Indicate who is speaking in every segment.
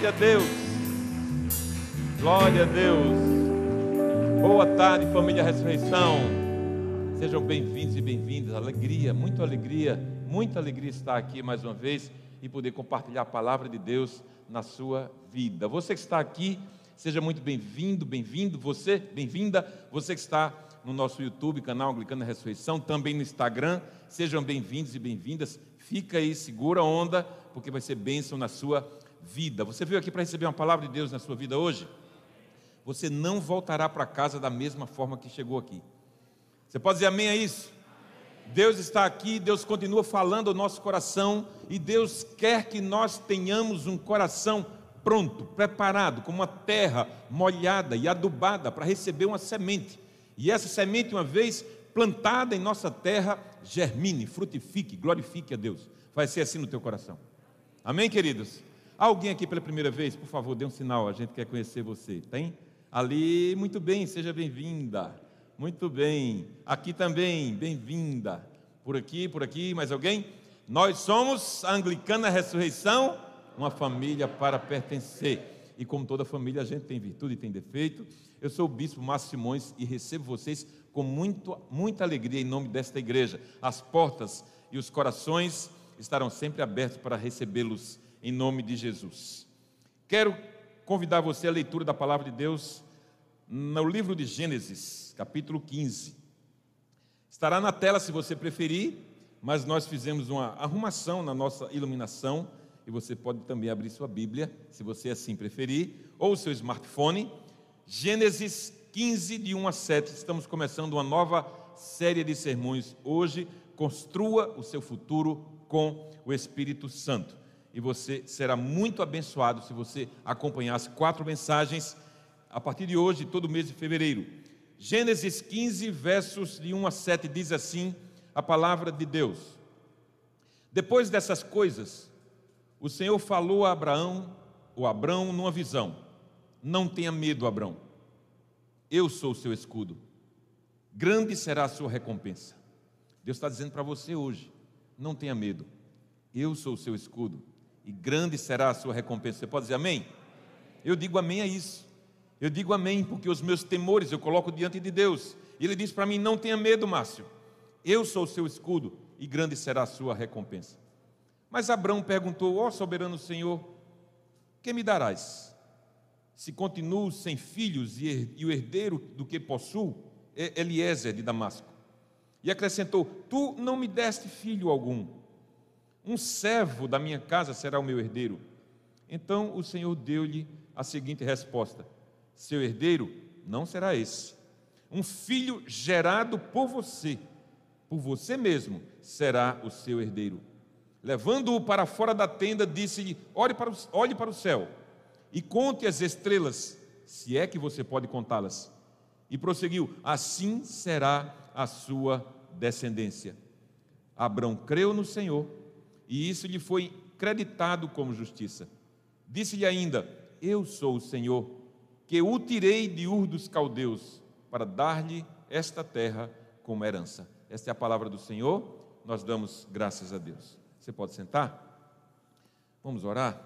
Speaker 1: Glória a Deus. Glória a Deus. Boa tarde, família Ressurreição. Sejam bem-vindos e bem-vindas. Alegria, muita alegria, muita alegria estar aqui mais uma vez e poder compartilhar a palavra de Deus na sua vida. Você que está aqui, seja muito bem-vindo, bem-vindo. Você, bem-vinda. Você que está no nosso YouTube, canal Anglicana Ressurreição, também no Instagram, sejam bem-vindos e bem-vindas. Fica aí, segura a onda, porque vai ser bênção na sua vida. Você veio aqui para receber uma palavra de Deus na sua vida hoje? Você não voltará para casa da mesma forma que chegou aqui. Você pode dizer amém a isso? Deus está aqui, Deus continua falando ao nosso coração e Deus quer que nós tenhamos um coração pronto, preparado, como uma terra molhada e adubada para receber uma semente. E essa semente, uma vez plantada em nossa terra, germine, frutifique, glorifique a Deus. Vai ser assim no teu coração. Amém, queridos? Alguém aqui pela primeira vez, por favor, dê um sinal, a gente quer conhecer você. Tem? Ali, muito bem, seja bem-vinda. Muito bem. Aqui também, bem-vinda. Por aqui, por aqui, mais alguém? Nós somos a Anglicana Ressurreição, uma família para pertencer. E como toda família, a gente tem virtude e tem defeito. Eu sou o bispo Márcio Simões e recebo vocês com muito, muita alegria em nome desta igreja. As portas e os corações estarão sempre abertos para recebê-los em nome de Jesus. Quero convidar você à leitura da palavra de Deus no livro de Gênesis, capítulo 15. Estará na tela se você preferir, mas nós fizemos uma arrumação na nossa iluminação e você pode também abrir sua Bíblia, se você assim preferir, ou seu smartphone. Gênesis 15, de 1 a 7. Estamos começando uma nova série de sermões hoje. Construa o seu futuro com o Espírito Santo. E você será muito abençoado se você acompanhar as quatro mensagens a partir de hoje, todo mês de fevereiro. Gênesis 15, versos de 1 a 7 diz assim: a palavra de Deus. Depois dessas coisas, o Senhor falou a Abraão, ou Abraão, numa visão: Não tenha medo, Abraão, eu sou o seu escudo, grande será a sua recompensa. Deus está dizendo para você hoje: Não tenha medo, eu sou o seu escudo, e grande será a sua recompensa. Você pode dizer amém? Eu digo amém a isso. Eu digo amém porque os meus temores eu coloco diante de Deus. E ele diz para mim: Não tenha medo, Márcio. Eu sou o seu escudo e grande será a sua recompensa. Mas Abraão perguntou: Ó oh, soberano Senhor, que me darás? Se continuo sem filhos e o herdeiro do que possuo, é Eliezer de Damasco. E acrescentou: Tu não me deste filho algum. Um servo da minha casa será o meu herdeiro. Então o Senhor deu-lhe a seguinte resposta: seu herdeiro não será esse. Um filho gerado por você, por você mesmo, será o seu herdeiro. Levando-o para fora da tenda, disse-lhe: olhe para, o, olhe para o céu e conte as estrelas, se é que você pode contá-las. E prosseguiu: assim será a sua descendência. Abrão creu no Senhor e isso lhe foi creditado como justiça. Disse-lhe ainda: Eu sou o Senhor que o tirei de Ur dos caldeus para dar-lhe esta terra como herança. Esta é a palavra do Senhor, nós damos graças a Deus. Você pode sentar? Vamos orar?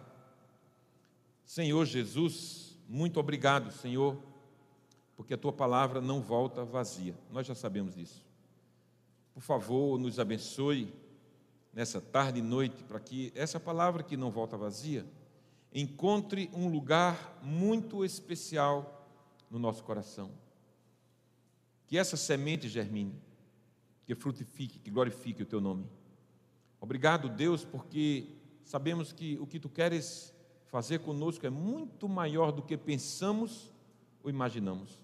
Speaker 1: Senhor Jesus, muito obrigado, Senhor, porque a tua palavra não volta vazia, nós já sabemos disso. Por favor, nos abençoe nessa tarde e noite, para que essa palavra que não volta vazia, encontre um lugar muito especial no nosso coração. Que essa semente germine, que frutifique, que glorifique o teu nome. Obrigado, Deus, porque sabemos que o que tu queres fazer conosco é muito maior do que pensamos ou imaginamos.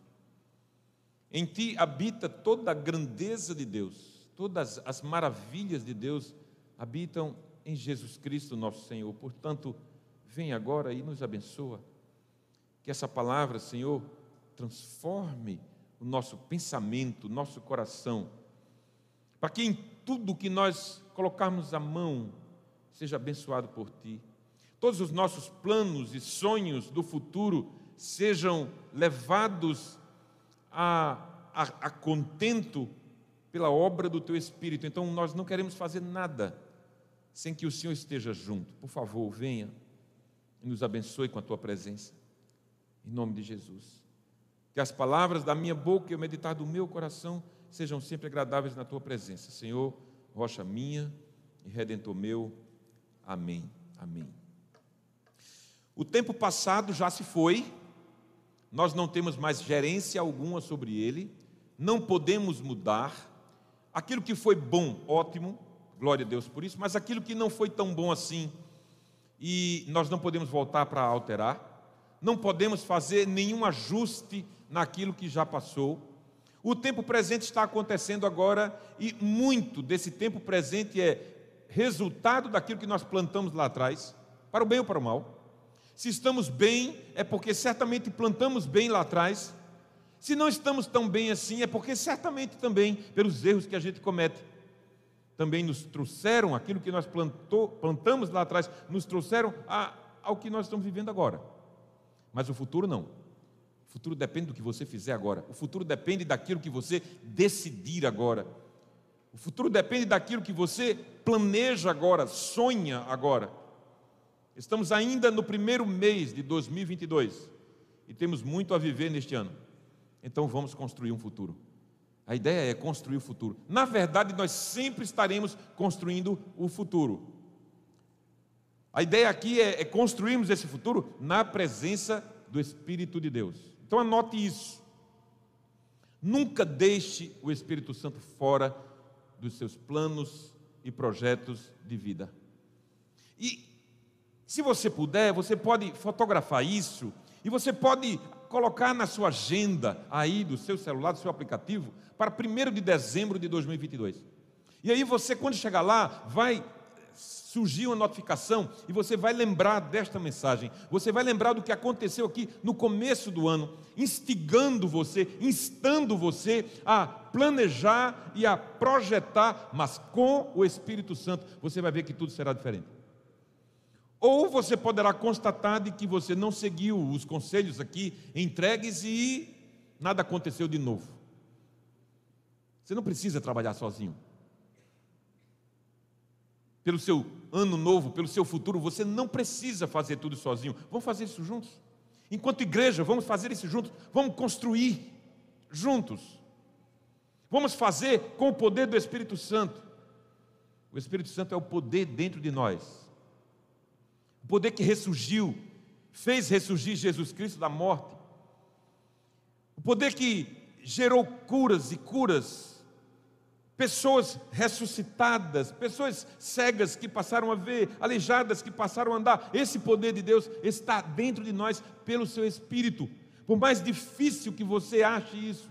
Speaker 1: Em ti habita toda a grandeza de Deus, todas as maravilhas de Deus habitam em Jesus Cristo, nosso Senhor. Portanto, vem agora e nos abençoa. Que essa palavra, Senhor, transforme o nosso pensamento, o nosso coração, para que em tudo que nós colocarmos a mão seja abençoado por Ti. Todos os nossos planos e sonhos do futuro sejam levados a, a, a contento pela obra do Teu Espírito. Então nós não queremos fazer nada sem que o Senhor esteja junto. Por favor, venha e nos abençoe com a tua presença. Em nome de Jesus. Que as palavras da minha boca e o meditar do meu coração sejam sempre agradáveis na tua presença. Senhor, rocha minha e redentor meu. Amém. Amém. O tempo passado já se foi, nós não temos mais gerência alguma sobre ele, não podemos mudar. Aquilo que foi bom, ótimo, glória a Deus por isso, mas aquilo que não foi tão bom assim, e nós não podemos voltar para alterar, não podemos fazer nenhum ajuste naquilo que já passou. O tempo presente está acontecendo agora e muito desse tempo presente é resultado daquilo que nós plantamos lá atrás, para o bem ou para o mal. Se estamos bem, é porque certamente plantamos bem lá atrás. Se não estamos tão bem assim, é porque certamente também, pelos erros que a gente comete, também nos trouxeram aquilo que nós plantou, plantamos lá atrás, nos trouxeram a, ao que nós estamos vivendo agora. Mas o futuro não. O futuro depende do que você fizer agora. O futuro depende daquilo que você decidir agora. O futuro depende daquilo que você planeja agora, sonha agora. Estamos ainda no primeiro mês de 2022 e temos muito a viver neste ano. Então vamos construir um futuro. A ideia é construir o futuro. Na verdade, nós sempre estaremos construindo o futuro. A ideia aqui é, é construirmos esse futuro na presença do Espírito de Deus. Então anote isso. Nunca deixe o Espírito Santo fora dos seus planos e projetos de vida. E se você puder, você pode fotografar isso e você pode colocar na sua agenda aí do seu celular, do seu aplicativo, para 1 de dezembro de 2022. E aí você, quando chegar lá, vai surgiu uma notificação e você vai lembrar desta mensagem. Você vai lembrar do que aconteceu aqui no começo do ano, instigando você, instando você a planejar e a projetar, mas com o Espírito Santo, você vai ver que tudo será diferente. Ou você poderá constatar de que você não seguiu os conselhos aqui entregues e nada aconteceu de novo. Você não precisa trabalhar sozinho pelo seu ano novo, pelo seu futuro, você não precisa fazer tudo sozinho. Vamos fazer isso juntos. Enquanto igreja, vamos fazer isso juntos. Vamos construir juntos. Vamos fazer com o poder do Espírito Santo. O Espírito Santo é o poder dentro de nós. O poder que ressurgiu, fez ressurgir Jesus Cristo da morte. O poder que gerou curas e curas pessoas ressuscitadas, pessoas cegas que passaram a ver, aleijadas que passaram a andar. Esse poder de Deus está dentro de nós pelo seu Espírito. Por mais difícil que você ache isso,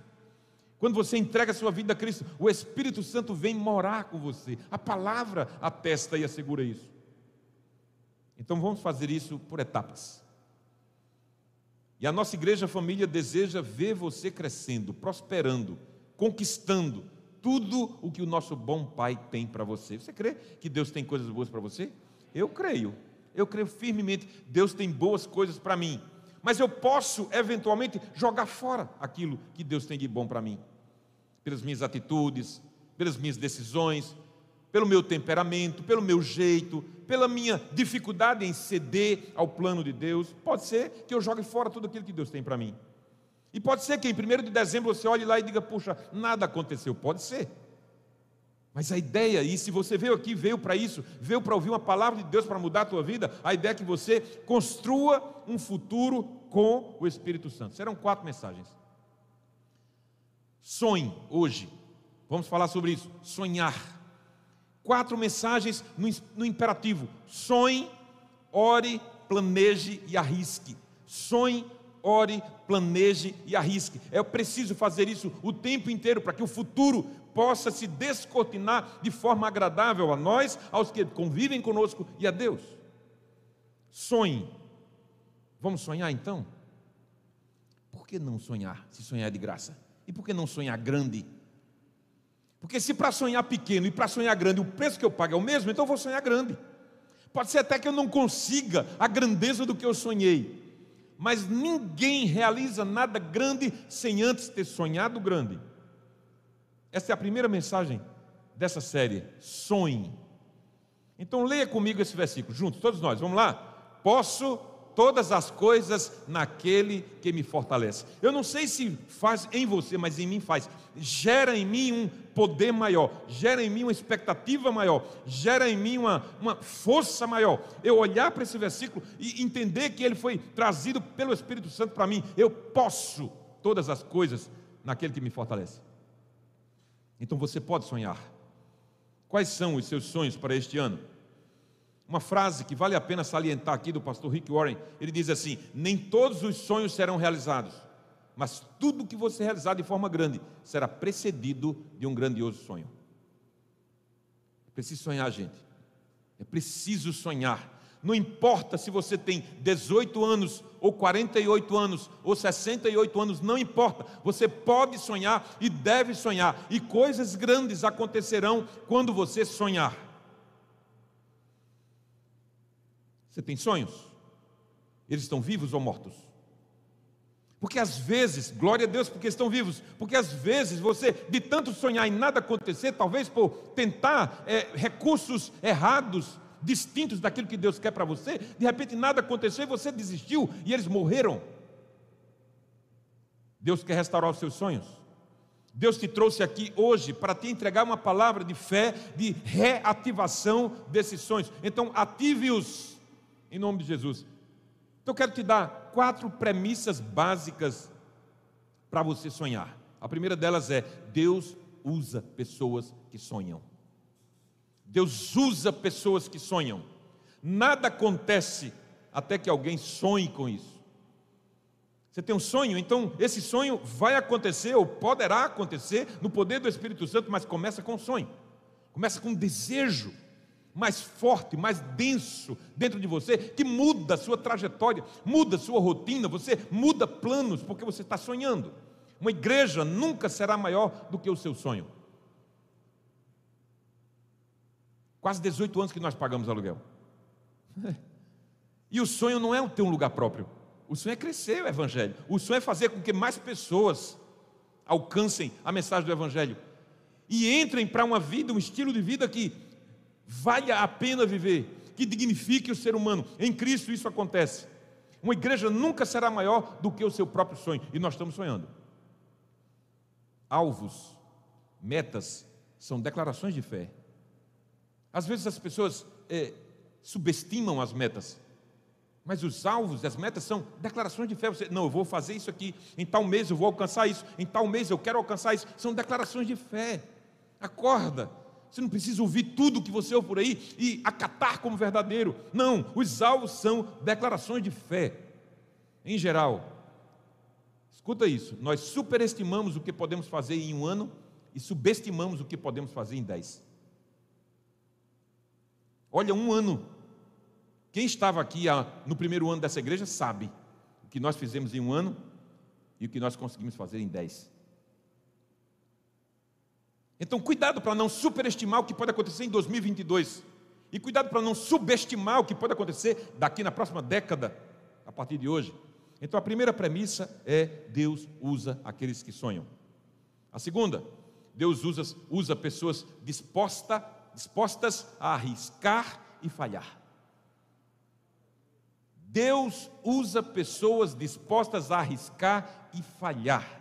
Speaker 1: quando você entrega a sua vida a Cristo, o Espírito Santo vem morar com você. A palavra atesta e assegura isso. Então vamos fazer isso por etapas. E a nossa igreja família deseja ver você crescendo, prosperando, conquistando, tudo o que o nosso bom Pai tem para você. Você crê que Deus tem coisas boas para você? Eu creio. Eu creio firmemente. Deus tem boas coisas para mim. Mas eu posso, eventualmente, jogar fora aquilo que Deus tem de bom para mim. Pelas minhas atitudes, pelas minhas decisões, pelo meu temperamento, pelo meu jeito, pela minha dificuldade em ceder ao plano de Deus. Pode ser que eu jogue fora tudo aquilo que Deus tem para mim. E pode ser que em 1 de dezembro você olhe lá e diga, puxa, nada aconteceu. Pode ser. Mas a ideia, e se você veio aqui, veio para isso, veio para ouvir uma palavra de Deus para mudar a tua vida, a ideia é que você construa um futuro com o Espírito Santo. Serão quatro mensagens. Sonhe hoje. Vamos falar sobre isso. Sonhar. Quatro mensagens no, no imperativo. Sonhe, ore, planeje e arrisque. Sonhe, ore, planeje e arrisque. É preciso fazer isso o tempo inteiro para que o futuro possa se descortinar de forma agradável a nós, aos que convivem conosco e a Deus. Sonhe. Vamos sonhar então? Por que não sonhar se sonhar de graça? E por que não sonhar grande? Porque se para sonhar pequeno e para sonhar grande o preço que eu pago é o mesmo, então eu vou sonhar grande. Pode ser até que eu não consiga a grandeza do que eu sonhei, mas ninguém realiza nada grande sem antes ter sonhado grande. Essa é a primeira mensagem dessa série. Sonhe. Então leia comigo esse versículo, juntos, todos nós, vamos lá? Posso todas as coisas naquele que me fortalece. Eu não sei se faz em você, mas em mim faz. Gera em mim um poder maior, gera em mim uma expectativa maior, gera em mim uma, uma força maior. Eu olhar para esse versículo e entender que ele foi trazido pelo Espírito Santo para mim. Eu posso todas as coisas naquele que me fortalece. Então você pode sonhar. Quais são os seus sonhos para este ano? Uma frase que vale a pena salientar aqui do pastor Rick Warren. Ele diz assim: Nem todos os sonhos serão realizados, mas tudo que você realizar de forma grande será precedido de um grandioso sonho. É preciso sonhar, gente. É preciso sonhar. Não importa se você tem 18 anos, ou 48 anos, ou 68 anos, não importa. Você pode sonhar e deve sonhar, e coisas grandes acontecerão quando você sonhar. Você tem sonhos? Eles estão vivos ou mortos? Porque às vezes, glória a Deus porque estão vivos, porque às vezes você, de tanto sonhar e nada acontecer, talvez por tentar é, recursos errados, distintos daquilo que Deus quer para você, de repente nada aconteceu e você desistiu e eles morreram. Deus quer restaurar os seus sonhos. Deus te trouxe aqui hoje para te entregar uma palavra de fé, de reativação desses sonhos. Então, ative-os em nome de Jesus. Então eu quero te dar quatro premissas básicas para você sonhar. A primeira delas é: Deus usa pessoas que sonham. Deus usa pessoas que sonham. Nada acontece até que alguém sonhe com isso. Você tem um sonho, então esse sonho vai acontecer ou poderá acontecer no poder do Espírito Santo, mas começa com um sonho. Começa com um desejo mais forte, mais denso dentro de você, que muda a sua trajetória, muda a sua rotina, você muda planos, porque você está sonhando. Uma igreja nunca será maior do que o seu sonho. Quase 18 anos que nós pagamos aluguel. E o sonho não é ter um lugar próprio. O sonho é crescer o Evangelho. O sonho é fazer com que mais pessoas alcancem a mensagem do Evangelho. E entrem para uma vida, um estilo de vida que vale a pena viver, que dignifique o ser humano. Em Cristo isso acontece. Uma igreja nunca será maior do que o seu próprio sonho, e nós estamos sonhando. Alvos, metas, são declarações de fé. Às vezes as pessoas é, subestimam as metas, mas os alvos, as metas são declarações de fé. Você, não, eu vou fazer isso aqui, em tal mês eu vou alcançar isso, em tal mês eu quero alcançar isso. São declarações de fé. Acorda, você não precisa ouvir tudo que você ouve por aí e acatar como verdadeiro. Não, os alvos são declarações de fé. Em geral, escuta isso: nós superestimamos o que podemos fazer em um ano e subestimamos o que podemos fazer em dez. Olha, um ano. Quem estava aqui no primeiro ano dessa igreja sabe o que nós fizemos em um ano e o que nós conseguimos fazer em dez. Então, cuidado para não superestimar o que pode acontecer em 2022. E cuidado para não subestimar o que pode acontecer daqui na próxima década, a partir de hoje. Então, a primeira premissa é: Deus usa aqueles que sonham. A segunda, Deus usa, usa pessoas disposta, dispostas a arriscar e falhar. Deus usa pessoas dispostas a arriscar e falhar.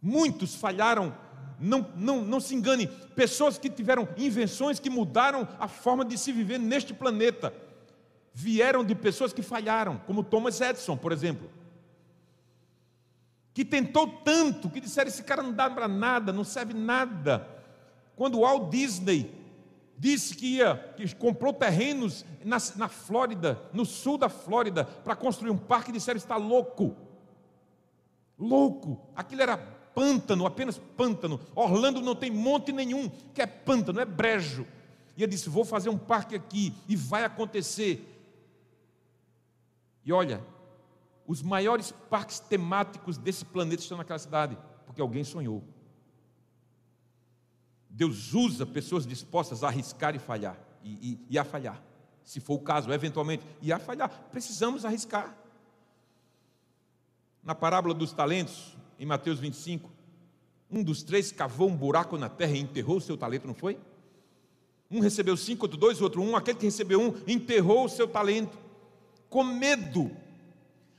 Speaker 1: Muitos falharam não, não, não se engane, pessoas que tiveram invenções que mudaram a forma de se viver neste planeta, vieram de pessoas que falharam, como Thomas Edison, por exemplo, que tentou tanto, que disseram: esse cara não dá para nada, não serve nada. Quando Walt Disney disse que ia, que comprou terrenos na, na Flórida, no sul da Flórida, para construir um parque, disseram: está louco. Louco, aquilo era pântano, apenas pântano. Orlando não tem monte nenhum, que é pântano, é brejo. E ele disse: Vou fazer um parque aqui e vai acontecer. E olha, os maiores parques temáticos desse planeta estão naquela cidade, porque alguém sonhou. Deus usa pessoas dispostas a arriscar e falhar, e, e, e a falhar, se for o caso, eventualmente, e a falhar. Precisamos arriscar. Na parábola dos talentos, em Mateus 25, um dos três cavou um buraco na terra e enterrou o seu talento, não foi? Um recebeu cinco, outro dois, outro um. Aquele que recebeu um enterrou o seu talento. com medo.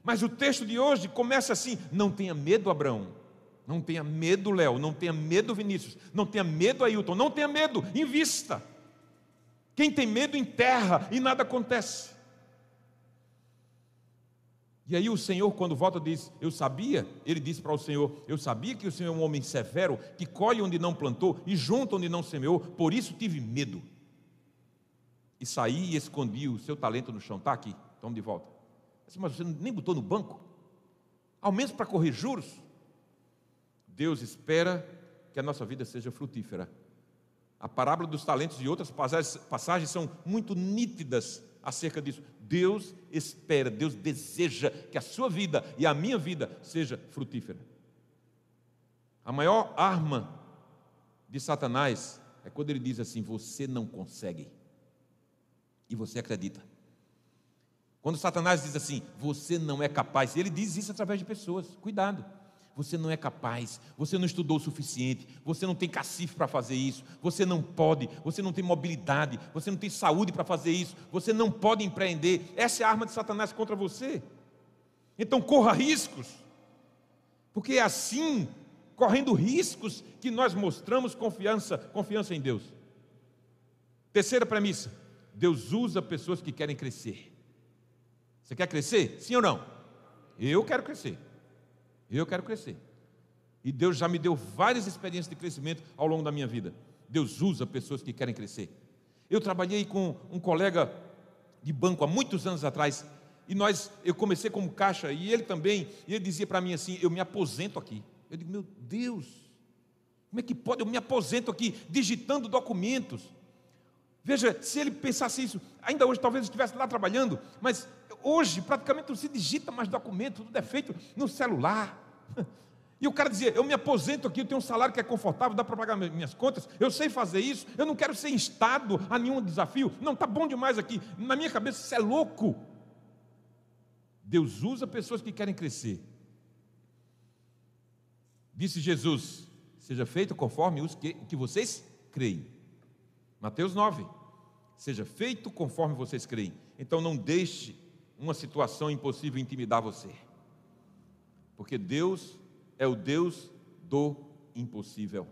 Speaker 1: Mas o texto de hoje começa assim: não tenha medo, Abraão. Não tenha medo, Léo. Não tenha medo, Vinícius. Não tenha medo, Ailton. Não tenha medo, invista. Quem tem medo enterra e nada acontece. E aí o Senhor, quando volta, diz: Eu sabia, ele disse para o Senhor: Eu sabia que o Senhor é um homem severo, que colhe onde não plantou e junta onde não semeou, por isso tive medo. E saí e escondi o seu talento no chão. Está aqui, toma de volta. Mas você nem botou no banco? Ao menos para correr juros? Deus espera que a nossa vida seja frutífera. A parábola dos talentos e outras passagens são muito nítidas acerca disso. Deus espera, Deus deseja que a sua vida e a minha vida seja frutífera. A maior arma de Satanás é quando ele diz assim: Você não consegue. E você acredita. Quando Satanás diz assim: Você não é capaz, ele diz isso através de pessoas. Cuidado. Você não é capaz, você não estudou o suficiente, você não tem cacife para fazer isso, você não pode, você não tem mobilidade, você não tem saúde para fazer isso, você não pode empreender. Essa é a arma de Satanás contra você. Então corra riscos, porque é assim, correndo riscos, que nós mostramos confiança, confiança em Deus. Terceira premissa: Deus usa pessoas que querem crescer. Você quer crescer? Sim ou não? Eu quero crescer. Eu quero crescer. E Deus já me deu várias experiências de crescimento ao longo da minha vida. Deus usa pessoas que querem crescer. Eu trabalhei com um colega de banco há muitos anos atrás, e nós, eu comecei como caixa, e ele também, e ele dizia para mim assim: Eu me aposento aqui. Eu digo, meu Deus, como é que pode? Eu me aposento aqui digitando documentos. Veja, se ele pensasse isso, ainda hoje talvez estivesse lá trabalhando, mas hoje praticamente não se digita mais documento, tudo é feito no celular. E o cara dizia: Eu me aposento aqui, eu tenho um salário que é confortável, dá para pagar minhas contas, eu sei fazer isso, eu não quero ser instado a nenhum desafio. Não, está bom demais aqui. Na minha cabeça, isso é louco. Deus usa pessoas que querem crescer. Disse Jesus: Seja feito conforme o que, que vocês creem. Mateus 9. Seja feito conforme vocês creem. Então não deixe uma situação impossível intimidar você. Porque Deus é o Deus do impossível.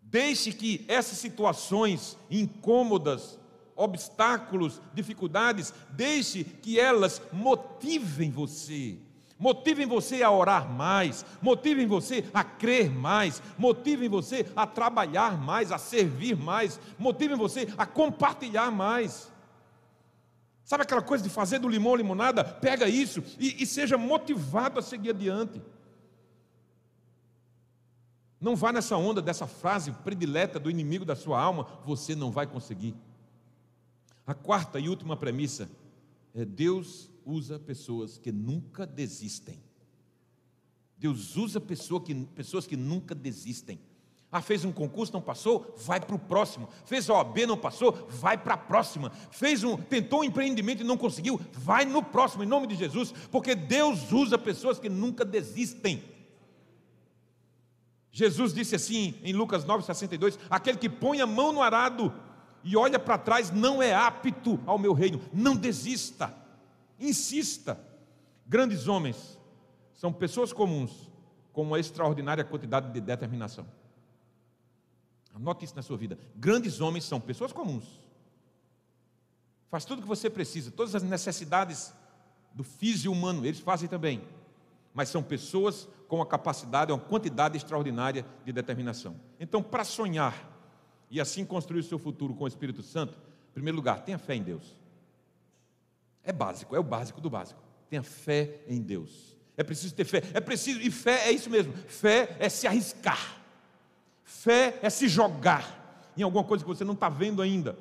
Speaker 1: Deixe que essas situações incômodas, obstáculos, dificuldades, deixe que elas motivem você. Motivem você a orar mais, motivem você a crer mais, motivem você a trabalhar mais, a servir mais, motivem você a compartilhar mais. Sabe aquela coisa de fazer do limão limonada? Pega isso e, e seja motivado a seguir adiante. Não vá nessa onda dessa frase predileta do inimigo da sua alma, você não vai conseguir. A quarta e última premissa é Deus usa pessoas que nunca desistem. Deus usa pessoa que, pessoas que nunca desistem. Ah, fez um concurso, não passou? Vai para o próximo. Fez a OAB, não passou? Vai para a próxima. Fez um, tentou um empreendimento e não conseguiu? Vai no próximo, em nome de Jesus, porque Deus usa pessoas que nunca desistem. Jesus disse assim em Lucas 9,62: aquele que põe a mão no arado e olha para trás não é apto ao meu reino. Não desista, insista. Grandes homens são pessoas comuns com uma extraordinária quantidade de determinação. Anote isso na sua vida. Grandes homens são pessoas comuns. Faz tudo o que você precisa, todas as necessidades do físico humano, eles fazem também. Mas são pessoas com a capacidade, uma quantidade extraordinária de determinação. Então, para sonhar e assim construir o seu futuro com o Espírito Santo, em primeiro lugar, tenha fé em Deus. É básico, é o básico do básico. Tenha fé em Deus. É preciso ter fé. É preciso, e fé é isso mesmo. Fé é se arriscar. Fé é se jogar em alguma coisa que você não está vendo ainda.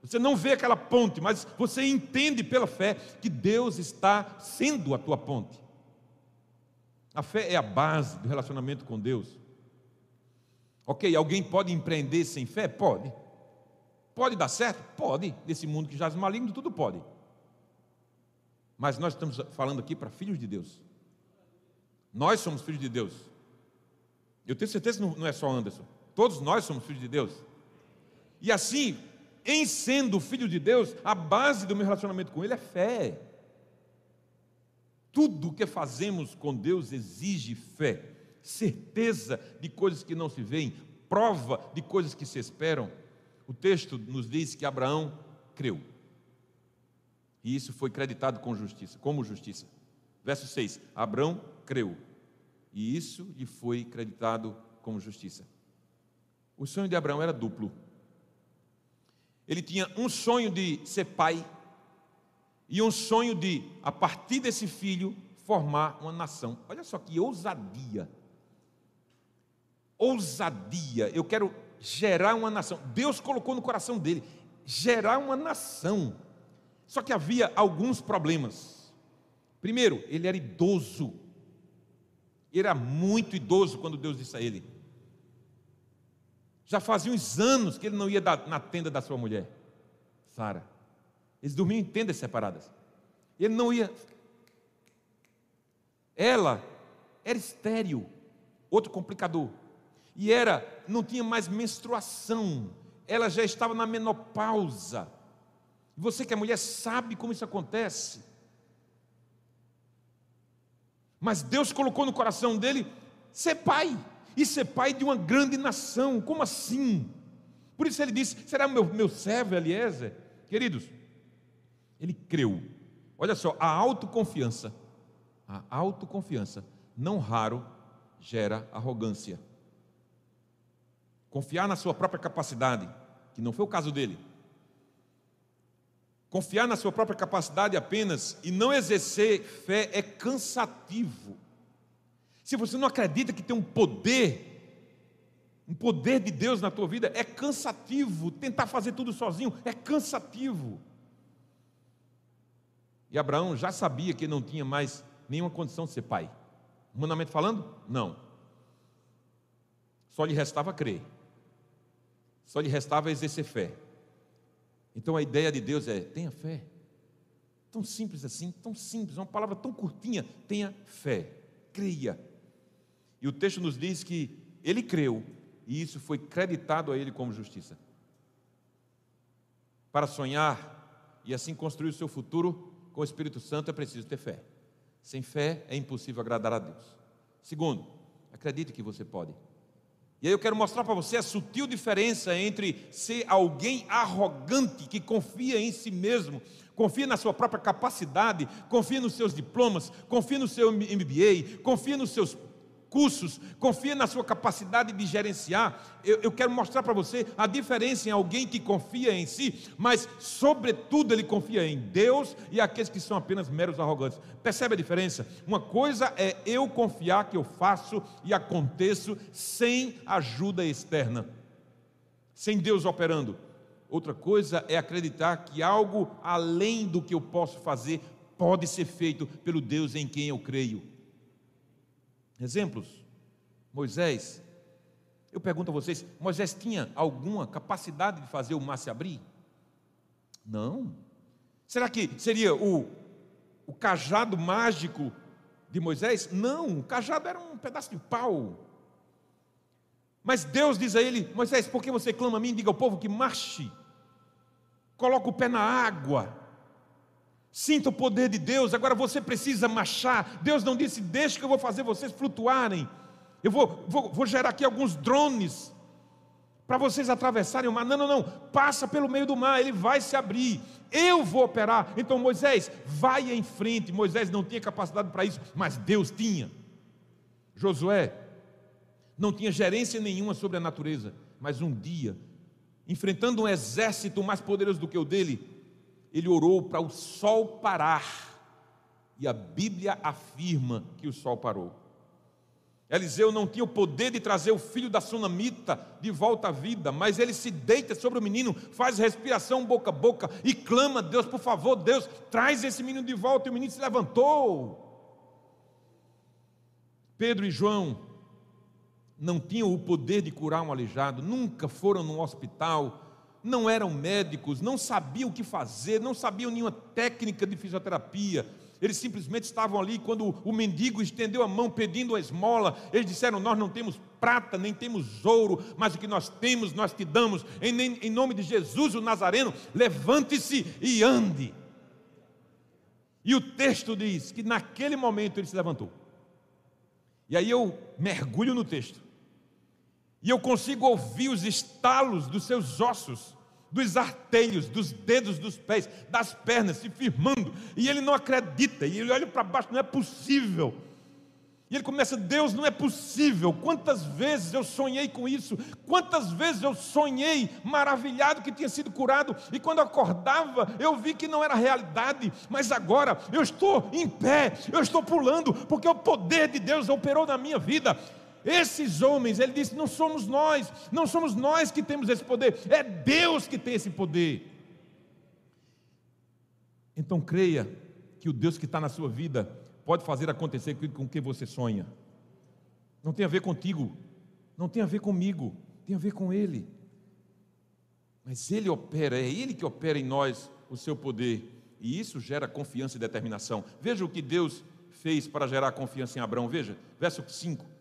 Speaker 1: Você não vê aquela ponte, mas você entende pela fé que Deus está sendo a tua ponte. A fé é a base do relacionamento com Deus. Ok, alguém pode empreender sem fé? Pode. Pode dar certo? Pode. Nesse mundo que jaz maligno, tudo pode. Mas nós estamos falando aqui para filhos de Deus. Nós somos filhos de Deus. Eu tenho certeza que não é só Anderson. Todos nós somos filhos de Deus. E assim, em sendo filho de Deus, a base do meu relacionamento com Ele é fé. Tudo que fazemos com Deus exige fé, certeza de coisas que não se veem, prova de coisas que se esperam. O texto nos diz que Abraão creu. E isso foi creditado com justiça, como justiça. Verso 6: Abraão creu, e isso lhe foi creditado como justiça. O sonho de Abraão era duplo. Ele tinha um sonho de ser pai e um sonho de, a partir desse filho, formar uma nação. Olha só que ousadia. Ousadia. Eu quero gerar uma nação. Deus colocou no coração dele gerar uma nação. Só que havia alguns problemas. Primeiro, ele era idoso. Ele era muito idoso quando Deus disse a ele: já fazia uns anos que ele não ia na tenda da sua mulher, Sara. Eles dormiam em tendas separadas. Ele não ia. Ela era estéril, outro complicador. E era, não tinha mais menstruação. Ela já estava na menopausa. Você que é mulher sabe como isso acontece. Mas Deus colocou no coração dele ser pai e ser pai de uma grande nação. Como assim? Por isso ele disse: será meu, meu servo Eliezer? Queridos, ele creu. Olha só, a autoconfiança, a autoconfiança, não raro, gera arrogância. Confiar na sua própria capacidade, que não foi o caso dele. Confiar na sua própria capacidade apenas e não exercer fé é cansativo. Se você não acredita que tem um poder, um poder de Deus na tua vida, é cansativo. Tentar fazer tudo sozinho é cansativo. E Abraão já sabia que não tinha mais nenhuma condição de ser pai. Humanamente falando, não. Só lhe restava crer. Só lhe restava exercer fé. Então a ideia de Deus é: tenha fé. Tão simples assim, tão simples, uma palavra tão curtinha. Tenha fé, creia. E o texto nos diz que ele creu e isso foi creditado a ele como justiça. Para sonhar e assim construir o seu futuro com o Espírito Santo é preciso ter fé. Sem fé é impossível agradar a Deus. Segundo, acredite que você pode. E aí eu quero mostrar para você a sutil diferença entre ser alguém arrogante que confia em si mesmo, confia na sua própria capacidade, confia nos seus diplomas, confia no seu MBA, confia nos seus cursos, confia na sua capacidade de gerenciar. Eu, eu quero mostrar para você a diferença em alguém que confia em si, mas, sobretudo, ele confia em Deus e aqueles que são apenas meros arrogantes. Percebe a diferença? Uma coisa é eu confiar que eu faço e aconteço sem ajuda externa, sem Deus operando. Outra coisa é acreditar que algo além do que eu posso fazer pode ser feito pelo Deus em quem eu creio. Exemplos. Moisés. Eu pergunto a vocês: Moisés tinha alguma capacidade de fazer o mar se abrir? Não. Será que seria o, o cajado mágico de Moisés? Não, o cajado era um pedaço de pau. Mas Deus diz a ele: Moisés, por que você clama a mim? Diga ao povo que marche, coloca o pé na água. Sinta o poder de Deus, agora você precisa marchar. Deus não disse, deixa que eu vou fazer vocês flutuarem. Eu vou, vou, vou gerar aqui alguns drones para vocês atravessarem o mar. Não, não, não. Passa pelo meio do mar, ele vai se abrir. Eu vou operar. Então Moisés, vai em frente. Moisés não tinha capacidade para isso, mas Deus tinha. Josué não tinha gerência nenhuma sobre a natureza, mas um dia, enfrentando um exército mais poderoso do que o dele, ele orou para o sol parar. E a Bíblia afirma que o sol parou. Eliseu não tinha o poder de trazer o filho da sunamita de volta à vida, mas ele se deita sobre o menino, faz respiração boca a boca e clama: Deus, por favor, Deus, traz esse menino de volta. E o menino se levantou. Pedro e João não tinham o poder de curar um aleijado, nunca foram num hospital, não eram médicos, não sabiam o que fazer, não sabiam nenhuma técnica de fisioterapia. Eles simplesmente estavam ali quando o mendigo estendeu a mão pedindo a esmola. Eles disseram: Nós não temos prata, nem temos ouro, mas o que nós temos, nós te damos. Em, em nome de Jesus, o Nazareno, levante-se e ande. E o texto diz que naquele momento ele se levantou. E aí eu mergulho no texto. E eu consigo ouvir os estalos dos seus ossos dos artelhos, dos dedos dos pés, das pernas, se firmando, e ele não acredita, e ele olha para baixo, não é possível. E ele começa, Deus, não é possível. Quantas vezes eu sonhei com isso? Quantas vezes eu sonhei maravilhado que tinha sido curado? E quando acordava, eu vi que não era realidade. Mas agora eu estou em pé, eu estou pulando, porque o poder de Deus operou na minha vida. Esses homens, ele disse, não somos nós, não somos nós que temos esse poder, é Deus que tem esse poder. Então creia que o Deus que está na sua vida pode fazer acontecer com o que você sonha. Não tem a ver contigo, não tem a ver comigo, tem a ver com Ele. Mas Ele opera, é Ele que opera em nós o seu poder, e isso gera confiança e determinação. Veja o que Deus fez para gerar confiança em Abraão, veja, verso 5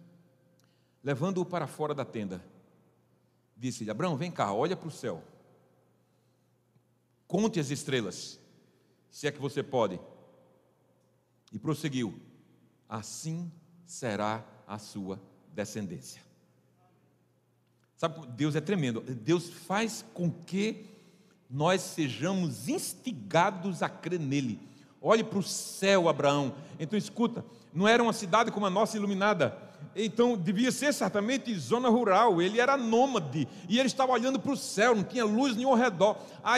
Speaker 1: levando-o para fora da tenda. Disse-lhe: Abraão, vem cá, olha para o céu. Conte as estrelas, se é que você pode. E prosseguiu: Assim será a sua descendência. Sabe, Deus é tremendo. Deus faz com que nós sejamos instigados a crer nele. Olhe para o céu, Abraão. Então escuta, não era uma cidade como a nossa iluminada então devia ser certamente zona rural, ele era nômade, e ele estava olhando para o céu, não tinha luz nenhum ao redor, a,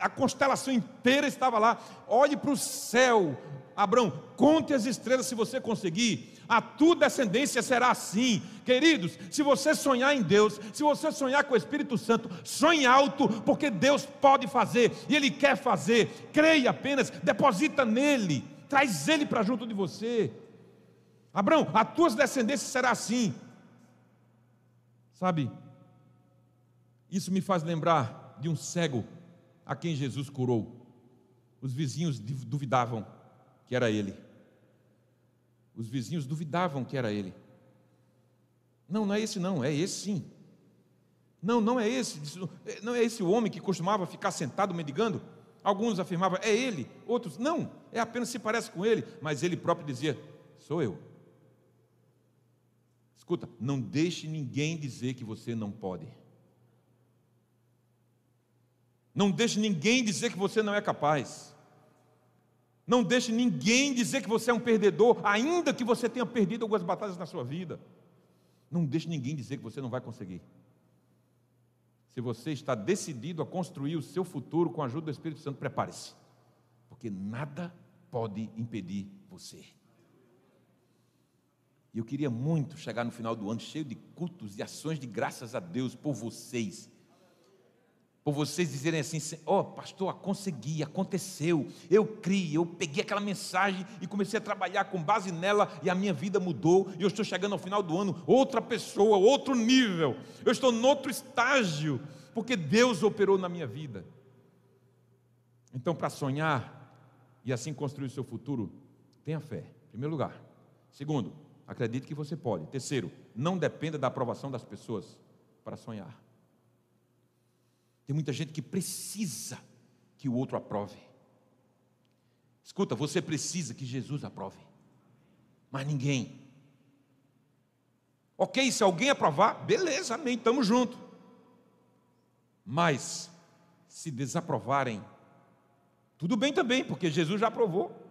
Speaker 1: a constelação inteira estava lá. Olhe para o céu, Abraão, conte as estrelas se você conseguir. A tua descendência será assim, queridos. Se você sonhar em Deus, se você sonhar com o Espírito Santo, sonhe alto, porque Deus pode fazer e Ele quer fazer. Creia apenas, deposita nele, traz Ele para junto de você. Abraão, a tua descendência será assim. Sabe, isso me faz lembrar de um cego a quem Jesus curou. Os vizinhos duvidavam que era ele. Os vizinhos duvidavam que era ele. Não, não é esse não, é esse sim. Não, não é esse, não é esse o homem que costumava ficar sentado mendigando. Alguns afirmavam, é ele, outros, não, é apenas se parece com ele, mas ele próprio dizia, sou eu. Escuta, não deixe ninguém dizer que você não pode. Não deixe ninguém dizer que você não é capaz. Não deixe ninguém dizer que você é um perdedor, ainda que você tenha perdido algumas batalhas na sua vida. Não deixe ninguém dizer que você não vai conseguir. Se você está decidido a construir o seu futuro com a ajuda do Espírito Santo, prepare-se, porque nada pode impedir você. E eu queria muito chegar no final do ano cheio de cultos e ações de graças a Deus por vocês. Por vocês dizerem assim: Ó, oh, pastor, consegui, aconteceu. Eu criei, eu peguei aquela mensagem e comecei a trabalhar com base nela e a minha vida mudou. E eu estou chegando ao final do ano, outra pessoa, outro nível. Eu estou em outro estágio, porque Deus operou na minha vida. Então, para sonhar e assim construir o seu futuro, tenha fé, em primeiro lugar. Segundo, Acredite que você pode. Terceiro, não dependa da aprovação das pessoas para sonhar. Tem muita gente que precisa que o outro aprove. Escuta, você precisa que Jesus aprove, mas ninguém. Ok, se alguém aprovar, beleza, amém, estamos juntos. Mas, se desaprovarem, tudo bem também, porque Jesus já aprovou.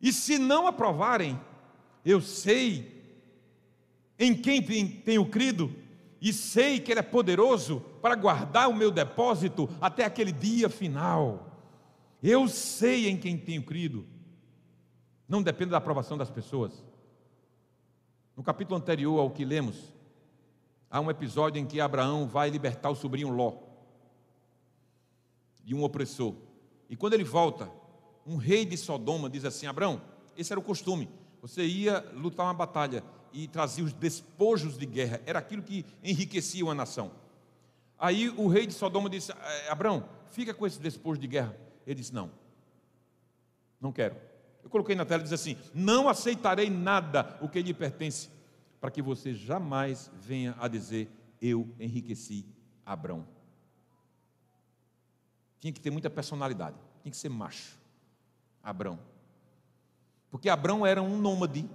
Speaker 1: E se não aprovarem, eu sei em quem tenho crido e sei que Ele é poderoso para guardar o meu depósito até aquele dia final. Eu sei em quem tenho crido. Não depende da aprovação das pessoas. No capítulo anterior ao que lemos, há um episódio em que Abraão vai libertar o sobrinho Ló de um opressor. E quando ele volta, um rei de Sodoma diz assim: Abraão, esse era o costume. Você ia lutar uma batalha e trazia os despojos de guerra, era aquilo que enriquecia uma nação. Aí o rei de Sodoma disse: é, Abraão, fica com esse despojo de guerra. Ele disse: Não, Não quero. Eu coloquei na tela e diz assim: Não aceitarei nada o que lhe pertence, para que você jamais venha a dizer: Eu enriqueci Abrão. Tinha que ter muita personalidade, tinha que ser macho. Abrão. Porque Abrão era um nômade,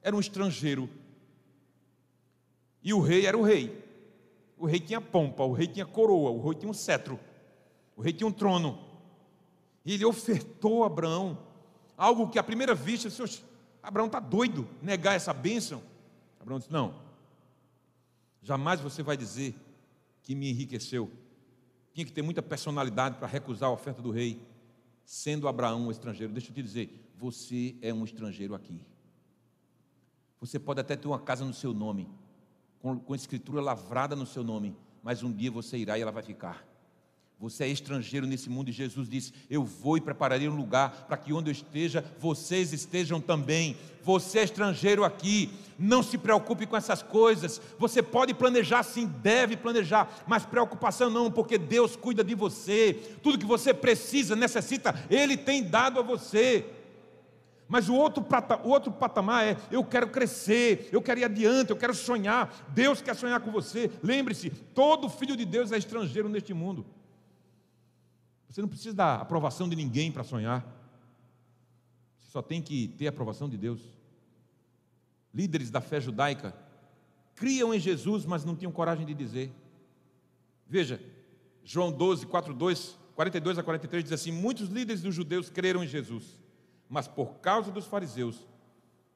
Speaker 1: era um estrangeiro. E o rei era o rei. O rei tinha pompa, o rei tinha coroa, o rei tinha um cetro, o rei tinha um trono. E ele ofertou a Abraão algo que à primeira vista, senhor, Abraão está doido negar essa bênção. Abraão disse: Não, jamais você vai dizer que me enriqueceu. Tinha que ter muita personalidade para recusar a oferta do rei, sendo Abraão um estrangeiro. Deixa eu te dizer, você é um estrangeiro aqui. Você pode até ter uma casa no seu nome, com, com escritura lavrada no seu nome, mas um dia você irá e ela vai ficar. Você é estrangeiro nesse mundo e Jesus disse: Eu vou e prepararei um lugar para que onde eu esteja, vocês estejam também. Você é estrangeiro aqui, não se preocupe com essas coisas. Você pode planejar, sim, deve planejar, mas preocupação não, porque Deus cuida de você. Tudo que você precisa, necessita, Ele tem dado a você. Mas o outro, o outro patamar é: eu quero crescer, eu quero ir adiante, eu quero sonhar. Deus quer sonhar com você. Lembre-se: todo filho de Deus é estrangeiro neste mundo. Você não precisa da aprovação de ninguém para sonhar. Você só tem que ter a aprovação de Deus. Líderes da fé judaica criam em Jesus, mas não tinham coragem de dizer. Veja, João 12, 4, 2, 42 a 43 diz assim: Muitos líderes dos judeus creram em Jesus, mas por causa dos fariseus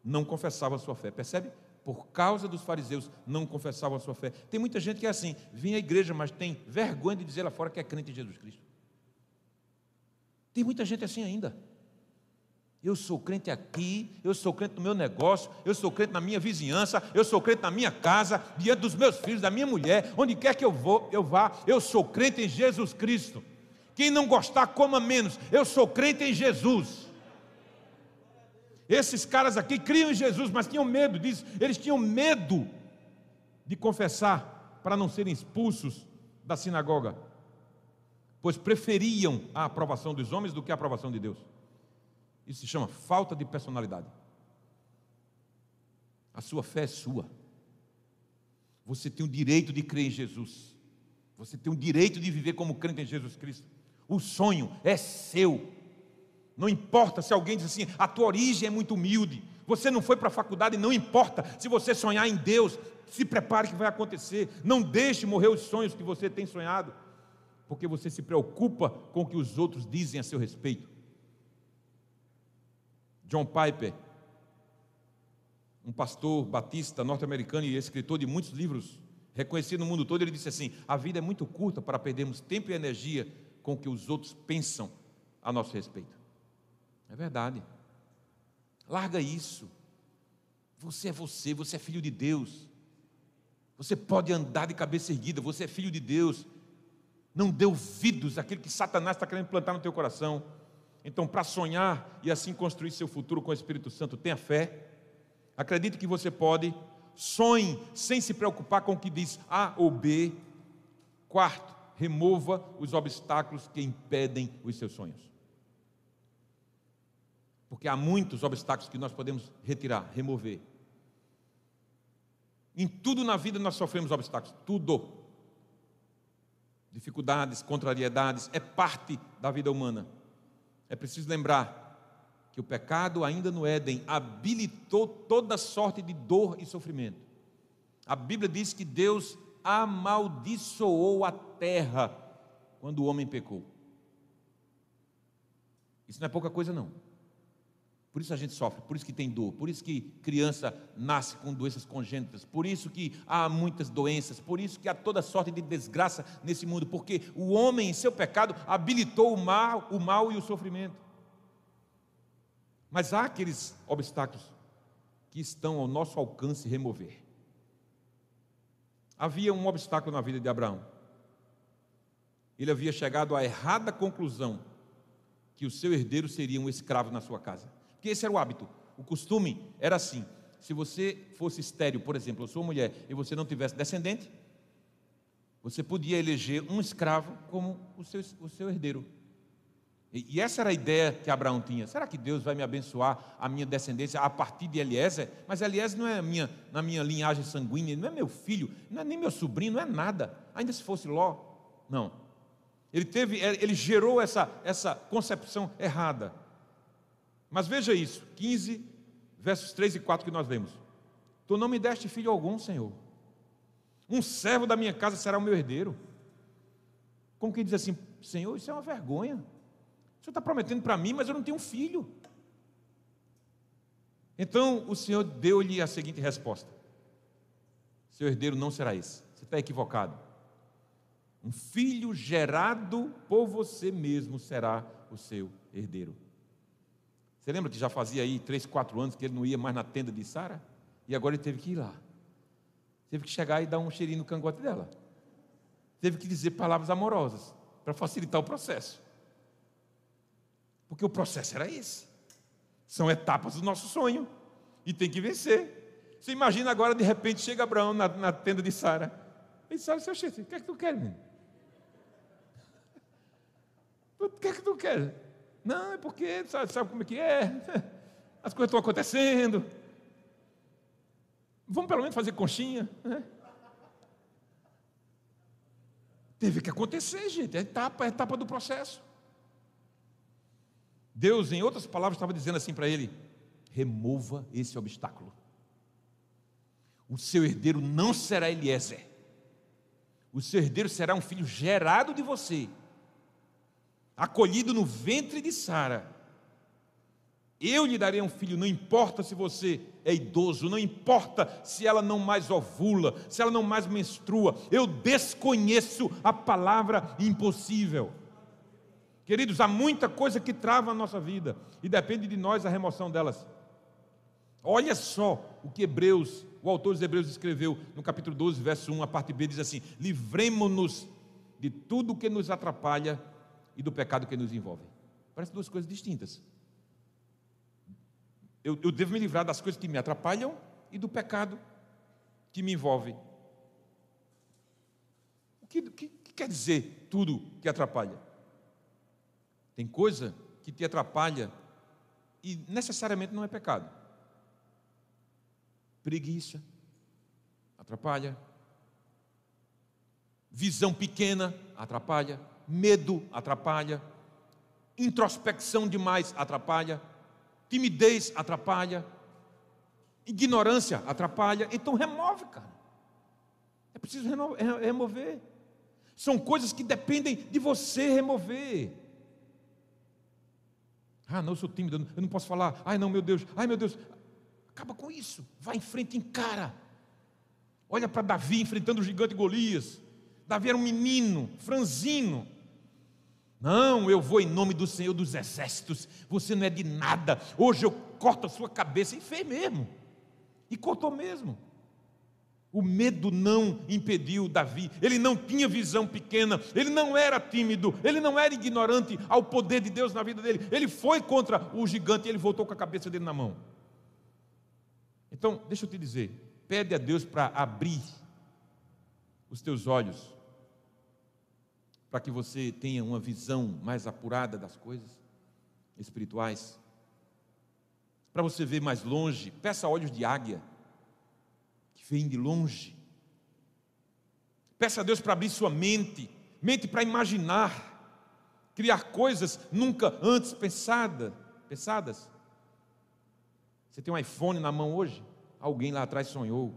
Speaker 1: não confessavam a sua fé. Percebe? Por causa dos fariseus não confessavam a sua fé. Tem muita gente que é assim, vem à igreja, mas tem vergonha de dizer lá fora que é crente em Jesus Cristo. Tem muita gente assim ainda. Eu sou crente aqui, eu sou crente no meu negócio, eu sou crente na minha vizinhança, eu sou crente na minha casa, diante dos meus filhos, da minha mulher, onde quer que eu vou, eu vá, eu sou crente em Jesus Cristo. Quem não gostar, coma menos. Eu sou crente em Jesus. Esses caras aqui criam em Jesus, mas tinham medo disso. Eles tinham medo de confessar para não serem expulsos da sinagoga pois preferiam a aprovação dos homens do que a aprovação de Deus. Isso se chama falta de personalidade. A sua fé é sua. Você tem o direito de crer em Jesus. Você tem o direito de viver como crente em Jesus Cristo. O sonho é seu. Não importa se alguém diz assim, a tua origem é muito humilde. Você não foi para a faculdade, não importa. Se você sonhar em Deus, se prepare que vai acontecer. Não deixe morrer os sonhos que você tem sonhado porque você se preocupa com o que os outros dizem a seu respeito. John Piper, um pastor batista norte-americano e escritor de muitos livros, reconhecido no mundo todo, ele disse assim: A vida é muito curta para perdermos tempo e energia com o que os outros pensam a nosso respeito. É verdade. Larga isso. Você é você, você é filho de Deus. Você pode andar de cabeça erguida, você é filho de Deus. Não dê ouvidos àquilo que Satanás está querendo plantar no teu coração. Então, para sonhar e assim construir seu futuro com o Espírito Santo, tenha fé. Acredite que você pode. Sonhe sem se preocupar com o que diz A ou B. Quarto, remova os obstáculos que impedem os seus sonhos. Porque há muitos obstáculos que nós podemos retirar, remover. Em tudo na vida nós sofremos obstáculos, tudo dificuldades, contrariedades, é parte da vida humana. É preciso lembrar que o pecado, ainda no Éden, habilitou toda sorte de dor e sofrimento. A Bíblia diz que Deus amaldiçoou a terra quando o homem pecou. Isso não é pouca coisa, não. Por isso a gente sofre, por isso que tem dor, por isso que criança nasce com doenças congênitas, por isso que há muitas doenças, por isso que há toda sorte de desgraça nesse mundo, porque o homem em seu pecado habilitou o mal, o mal e o sofrimento. Mas há aqueles obstáculos que estão ao nosso alcance remover. Havia um obstáculo na vida de Abraão. Ele havia chegado à errada conclusão que o seu herdeiro seria um escravo na sua casa. Porque esse era o hábito. O costume era assim: se você fosse estéreo, por exemplo, eu sou mulher, e você não tivesse descendente, você podia eleger um escravo como o seu, o seu herdeiro. E essa era a ideia que Abraão tinha. Será que Deus vai me abençoar a minha descendência a partir de Eliezer? Mas Eliezer não é minha, na minha linhagem sanguínea, não é meu filho, não é nem meu sobrinho, não é nada. Ainda se fosse Ló, não. Ele teve, ele gerou essa, essa concepção errada. Mas veja isso, 15, versos 3 e 4 que nós lemos. Tu não me deste filho algum, Senhor. Um servo da minha casa será o meu herdeiro. Como que diz assim, Senhor, isso é uma vergonha. O Senhor está prometendo para mim, mas eu não tenho um filho. Então o Senhor deu-lhe a seguinte resposta: Seu herdeiro não será esse. Você está equivocado. Um filho gerado por você mesmo será o seu herdeiro. Você lembra que já fazia aí três, quatro anos que ele não ia mais na tenda de Sara? E agora ele teve que ir lá. Teve que chegar e dar um cheirinho no cangote dela. Teve que dizer palavras amorosas para facilitar o processo. Porque o processo era esse. São etapas do nosso sonho. E tem que vencer. Você imagina agora, de repente, chega Abraão na, na tenda de Sara. E Sara disse, o que é que tu quer, menino? O que é que tu quer? Não, é porque sabe, sabe como é que é? As coisas estão acontecendo. Vamos pelo menos fazer conchinha. Né? Teve que acontecer, gente. É etapa, é etapa do processo. Deus, em outras palavras, estava dizendo assim para ele: remova esse obstáculo. O seu herdeiro não será Eliezer. O seu herdeiro será um filho gerado de você acolhido no ventre de Sara. Eu lhe darei um filho, não importa se você é idoso, não importa se ela não mais ovula, se ela não mais menstrua, eu desconheço a palavra impossível. Queridos, há muita coisa que trava a nossa vida e depende de nós a remoção delas. Olha só o que Hebreus, o autor dos Hebreus escreveu no capítulo 12, verso 1, a parte B diz assim: Livremos-nos de tudo que nos atrapalha e do pecado que nos envolve. Parece duas coisas distintas. Eu, eu devo me livrar das coisas que me atrapalham e do pecado que me envolve. O que, que, que quer dizer tudo que atrapalha? Tem coisa que te atrapalha e necessariamente não é pecado. Preguiça atrapalha. Visão pequena atrapalha medo atrapalha, introspecção demais atrapalha, timidez atrapalha, ignorância atrapalha. Então remove, cara. É preciso remover. São coisas que dependem de você remover. Ah, não, eu sou tímido, eu não posso falar. Ai, não, meu Deus, ai, meu Deus. Acaba com isso. Vai em frente, encara. Olha para Davi enfrentando o gigante Golias. Davi era um menino, franzino. Não, eu vou em nome do Senhor dos Exércitos. Você não é de nada. Hoje eu corto a sua cabeça. E fez mesmo. E cortou mesmo. O medo não impediu Davi. Ele não tinha visão pequena. Ele não era tímido. Ele não era ignorante ao poder de Deus na vida dele. Ele foi contra o gigante e ele voltou com a cabeça dele na mão. Então, deixa eu te dizer. Pede a Deus para abrir os teus olhos para que você tenha uma visão mais apurada das coisas espirituais. Para você ver mais longe, peça olhos de águia, que vem de longe. Peça a Deus para abrir sua mente, mente para imaginar, criar coisas nunca antes pensada, pensadas. Você tem um iPhone na mão hoje? Alguém lá atrás sonhou.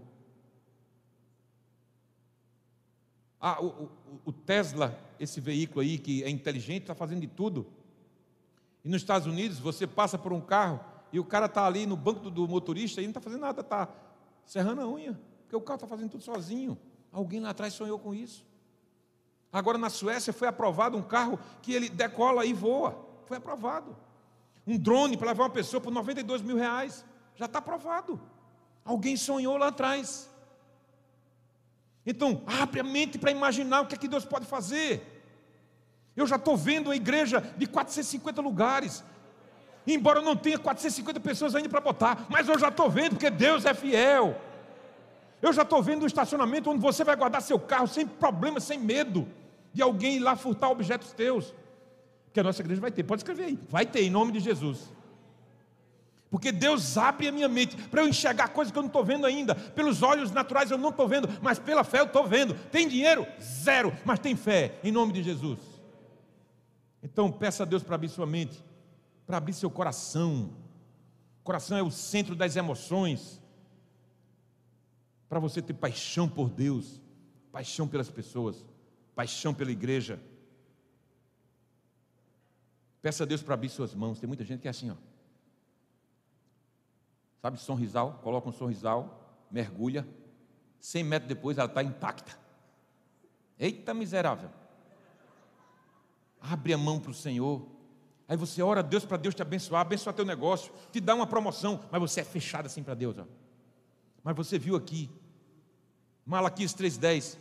Speaker 1: Ah, o, o, Tesla esse veículo aí que é inteligente, está fazendo de tudo. E nos Estados Unidos, você passa por um carro e o cara está ali no banco do, motorista e não está fazendo nada, está serrando a unha, porque o carro está fazendo tudo sozinho. Alguém lá atrás sonhou com isso. Agora na Suécia foi aprovado um carro que ele decola e voa. Foi aprovado. Um drone para levar uma pessoa por 92 mil reais. Já está aprovado. Alguém sonhou lá atrás. Então, abre a mente para imaginar o que é que Deus pode fazer. Eu já estou vendo a igreja de 450 lugares. Embora eu não tenha 450 pessoas ainda para botar, mas eu já estou vendo, porque Deus é fiel. Eu já estou vendo um estacionamento onde você vai guardar seu carro sem problema, sem medo de alguém ir lá furtar objetos teus. Que a nossa igreja vai ter. Pode escrever aí. Vai ter, em nome de Jesus. Porque Deus abre a minha mente para eu enxergar coisas que eu não estou vendo ainda. Pelos olhos naturais eu não estou vendo, mas pela fé eu estou vendo. Tem dinheiro? Zero, mas tem fé, em nome de Jesus. Então peça a Deus para abrir sua mente, para abrir seu coração. O coração é o centro das emoções. Para você ter paixão por Deus, paixão pelas pessoas, paixão pela igreja. Peça a Deus para abrir suas mãos. Tem muita gente que é assim, ó. Sabe, sorrisal, coloca um sorrisal, mergulha, 100 metros depois ela está intacta. Eita miserável. Abre a mão para o Senhor. Aí você ora a Deus para Deus te abençoar, abençoar teu negócio, te dar uma promoção, mas você é fechado assim para Deus. Ó. Mas você viu aqui, Malaquias 3,10: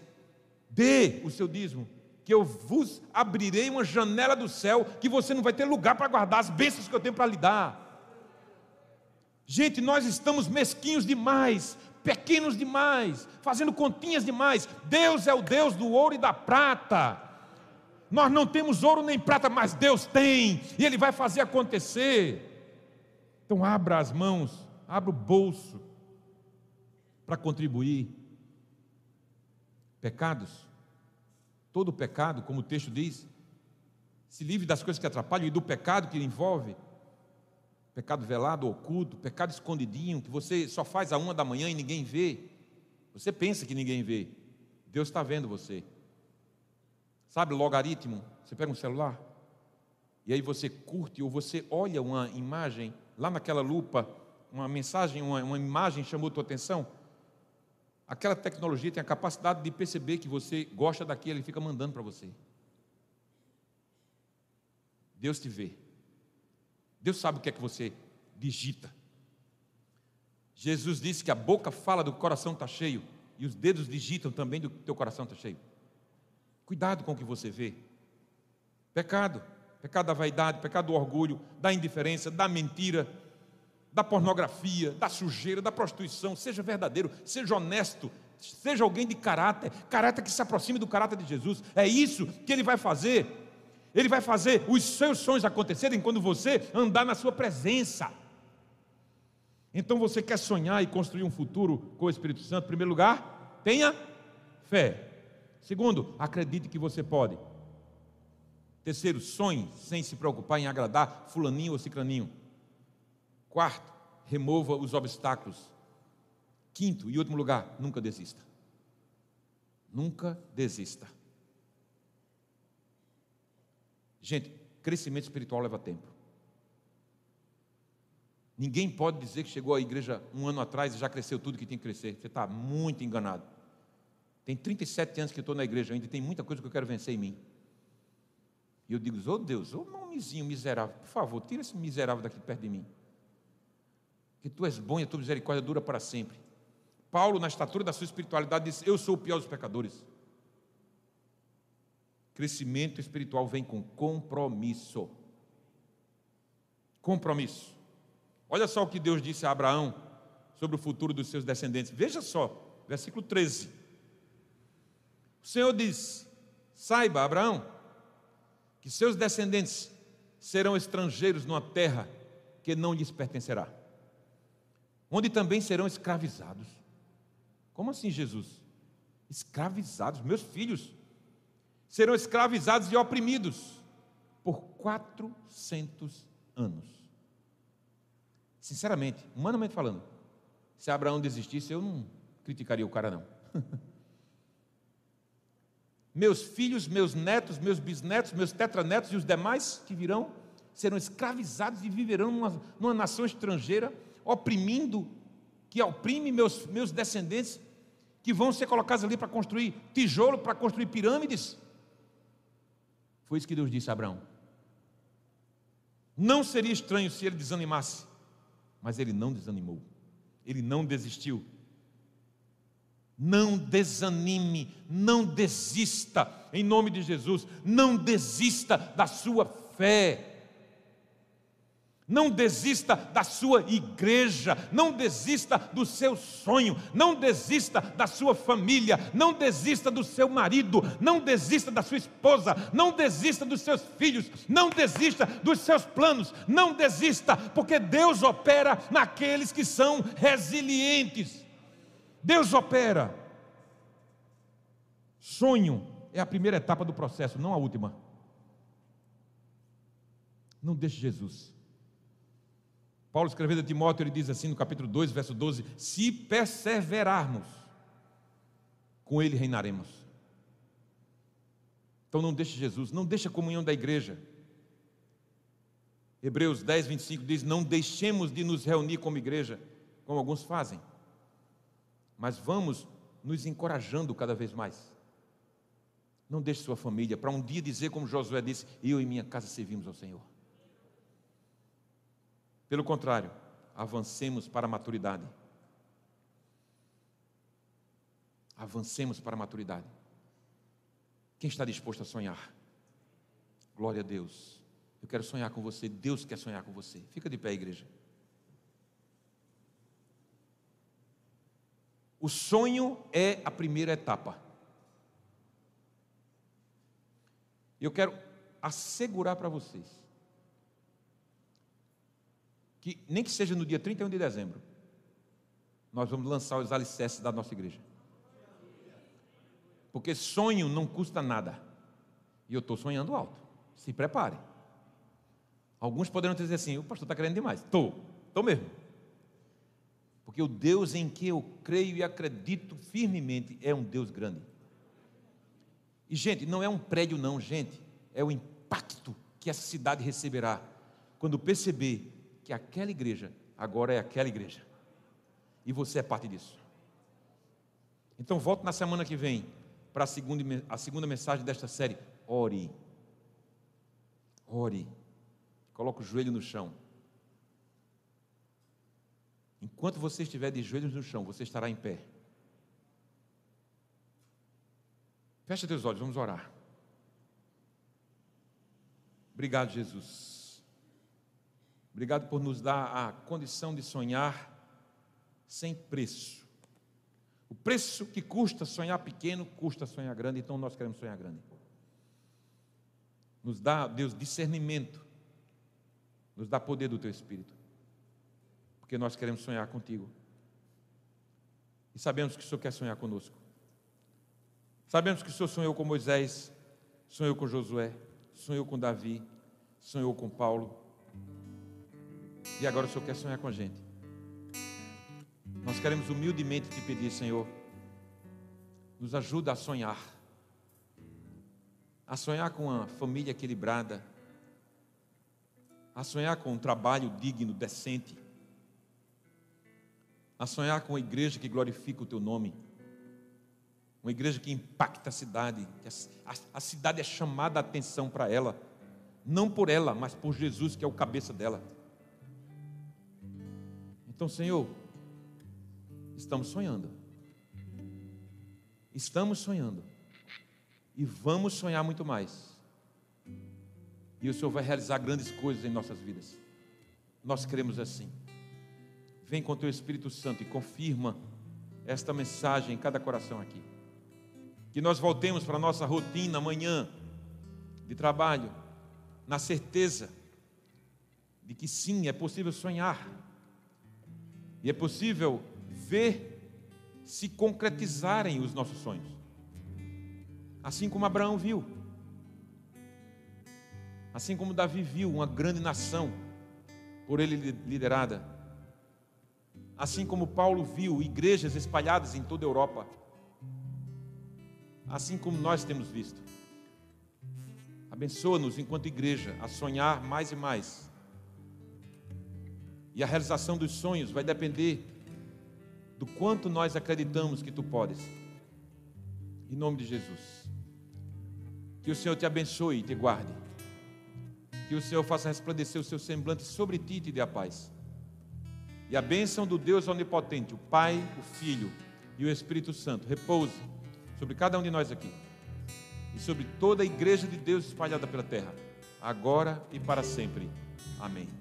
Speaker 1: dê o seu dízimo, que eu vos abrirei uma janela do céu, que você não vai ter lugar para guardar as bênçãos que eu tenho para lhe dar. Gente, nós estamos mesquinhos demais, pequenos demais, fazendo continhas demais. Deus é o Deus do ouro e da prata. Nós não temos ouro nem prata, mas Deus tem, e Ele vai fazer acontecer. Então, abra as mãos, abra o bolso para contribuir. Pecados, todo pecado, como o texto diz, se livre das coisas que atrapalham e do pecado que envolve pecado velado, oculto, pecado escondidinho, que você só faz a uma da manhã e ninguém vê. Você pensa que ninguém vê, Deus está vendo você. Sabe, logaritmo? Você pega um celular e aí você curte ou você olha uma imagem lá naquela lupa, uma mensagem, uma, uma imagem chamou tua atenção. Aquela tecnologia tem a capacidade de perceber que você gosta daquilo e fica mandando para você. Deus te vê. Deus sabe o que é que você digita. Jesus disse que a boca fala do coração está cheio e os dedos digitam também do teu coração está cheio. Cuidado com o que você vê. Pecado, pecado da vaidade, pecado do orgulho, da indiferença, da mentira, da pornografia, da sujeira, da prostituição. Seja verdadeiro, seja honesto, seja alguém de caráter, caráter que se aproxime do caráter de Jesus. É isso que ele vai fazer ele vai fazer os seus sonhos acontecerem quando você andar na sua presença. Então você quer sonhar e construir um futuro com o Espírito Santo? Em primeiro lugar, tenha fé. Segundo, acredite que você pode. Terceiro, sonhe sem se preocupar em agradar fulaninho ou ciclaninho. Quarto, remova os obstáculos. Quinto e último lugar, nunca desista. Nunca desista. Gente, crescimento espiritual leva tempo. Ninguém pode dizer que chegou à igreja um ano atrás e já cresceu tudo que tem que crescer. Você está muito enganado. Tem 37 anos que estou na igreja ainda, tem muita coisa que eu quero vencer em mim. E eu digo, ô oh Deus, ô oh nomezinho miserável, por favor, tira esse miserável daqui perto de mim. Que tu és bom e a tua misericórdia dura para sempre. Paulo, na estatura da sua espiritualidade, disse: Eu sou o pior dos pecadores. Crescimento espiritual vem com compromisso. Compromisso. Olha só o que Deus disse a Abraão sobre o futuro dos seus descendentes. Veja só, versículo 13. O Senhor diz: Saiba, Abraão, que seus descendentes serão estrangeiros numa terra que não lhes pertencerá, onde também serão escravizados. Como assim, Jesus? Escravizados, meus filhos serão escravizados e oprimidos por 400 anos. Sinceramente, humanamente falando, se Abraão desistisse, eu não criticaria o cara, não. meus filhos, meus netos, meus bisnetos, meus tetranetos e os demais que virão serão escravizados e viverão numa, numa nação estrangeira, oprimindo, que oprime meus, meus descendentes, que vão ser colocados ali para construir tijolo, para construir pirâmides. Foi isso que Deus disse a Abraão. Não seria estranho se ele desanimasse, mas ele não desanimou, ele não desistiu. Não desanime, não desista, em nome de Jesus, não desista da sua fé. Não desista da sua igreja, não desista do seu sonho, não desista da sua família, não desista do seu marido, não desista da sua esposa, não desista dos seus filhos, não desista dos seus planos, não desista, porque Deus opera naqueles que são resilientes. Deus opera. Sonho é a primeira etapa do processo, não a última. Não deixe Jesus Paulo escrevendo a Timóteo, ele diz assim no capítulo 2, verso 12: Se perseverarmos, com ele reinaremos. Então não deixe Jesus, não deixe a comunhão da igreja. Hebreus 10, 25 diz: Não deixemos de nos reunir como igreja, como alguns fazem, mas vamos nos encorajando cada vez mais. Não deixe sua família para um dia dizer, como Josué disse: Eu e minha casa servimos ao Senhor. Pelo contrário, avancemos para a maturidade. Avancemos para a maturidade. Quem está disposto a sonhar? Glória a Deus. Eu quero sonhar com você, Deus quer sonhar com você. Fica de pé, igreja. O sonho é a primeira etapa. Eu quero assegurar para vocês que nem que seja no dia 31 de dezembro, nós vamos lançar os alicerces da nossa igreja. Porque sonho não custa nada. E eu estou sonhando alto. Se prepare. Alguns poderão dizer assim: o pastor está querendo demais. Estou, estou mesmo. Porque o Deus em que eu creio e acredito firmemente é um Deus grande. E, gente, não é um prédio, não, gente. É o impacto que essa cidade receberá quando perceber que aquela igreja agora é aquela igreja. E você é parte disso. Então volto na semana que vem para a segunda, a segunda mensagem desta série. Ore. Ore. Coloque o joelho no chão. Enquanto você estiver de joelhos no chão, você estará em pé. Feche teus olhos, vamos orar. Obrigado, Jesus. Obrigado por nos dar a condição de sonhar sem preço. O preço que custa sonhar pequeno, custa sonhar grande, então nós queremos sonhar grande. Nos dá, Deus, discernimento, nos dá poder do Teu Espírito, porque nós queremos sonhar contigo. E sabemos que o Senhor quer sonhar conosco. Sabemos que o Senhor sonhou com Moisés, sonhou com Josué, sonhou com Davi, sonhou com Paulo, e agora o Senhor quer sonhar com a gente. Nós queremos humildemente te pedir, Senhor, nos ajuda a sonhar. A sonhar com uma família equilibrada. A sonhar com um trabalho digno, decente. A sonhar com uma igreja que glorifica o teu nome. Uma igreja que impacta a cidade. A, a, a cidade é chamada a atenção para ela. Não por ela, mas por Jesus, que é o cabeça dela. Então, Senhor, estamos sonhando. Estamos sonhando. E vamos sonhar muito mais. E o Senhor vai realizar grandes coisas em nossas vidas. Nós queremos assim. Vem com o teu Espírito Santo e confirma esta mensagem em cada coração aqui. Que nós voltemos para a nossa rotina amanhã de trabalho, na certeza de que sim, é possível sonhar e é possível ver se concretizarem os nossos sonhos. Assim como Abraão viu. Assim como Davi viu uma grande nação por ele liderada. Assim como Paulo viu igrejas espalhadas em toda a Europa. Assim como nós temos visto. Abençoa-nos enquanto igreja a sonhar mais e mais e a realização dos sonhos vai depender do quanto nós acreditamos que tu podes. Em nome de Jesus. Que o Senhor te abençoe e te guarde. Que o Senhor faça resplandecer o seu semblante sobre ti e te dê a paz. E a bênção do Deus Onipotente, o Pai, o Filho e o Espírito Santo, repouse sobre cada um de nós aqui e sobre toda a igreja de Deus espalhada pela terra, agora e para sempre. Amém.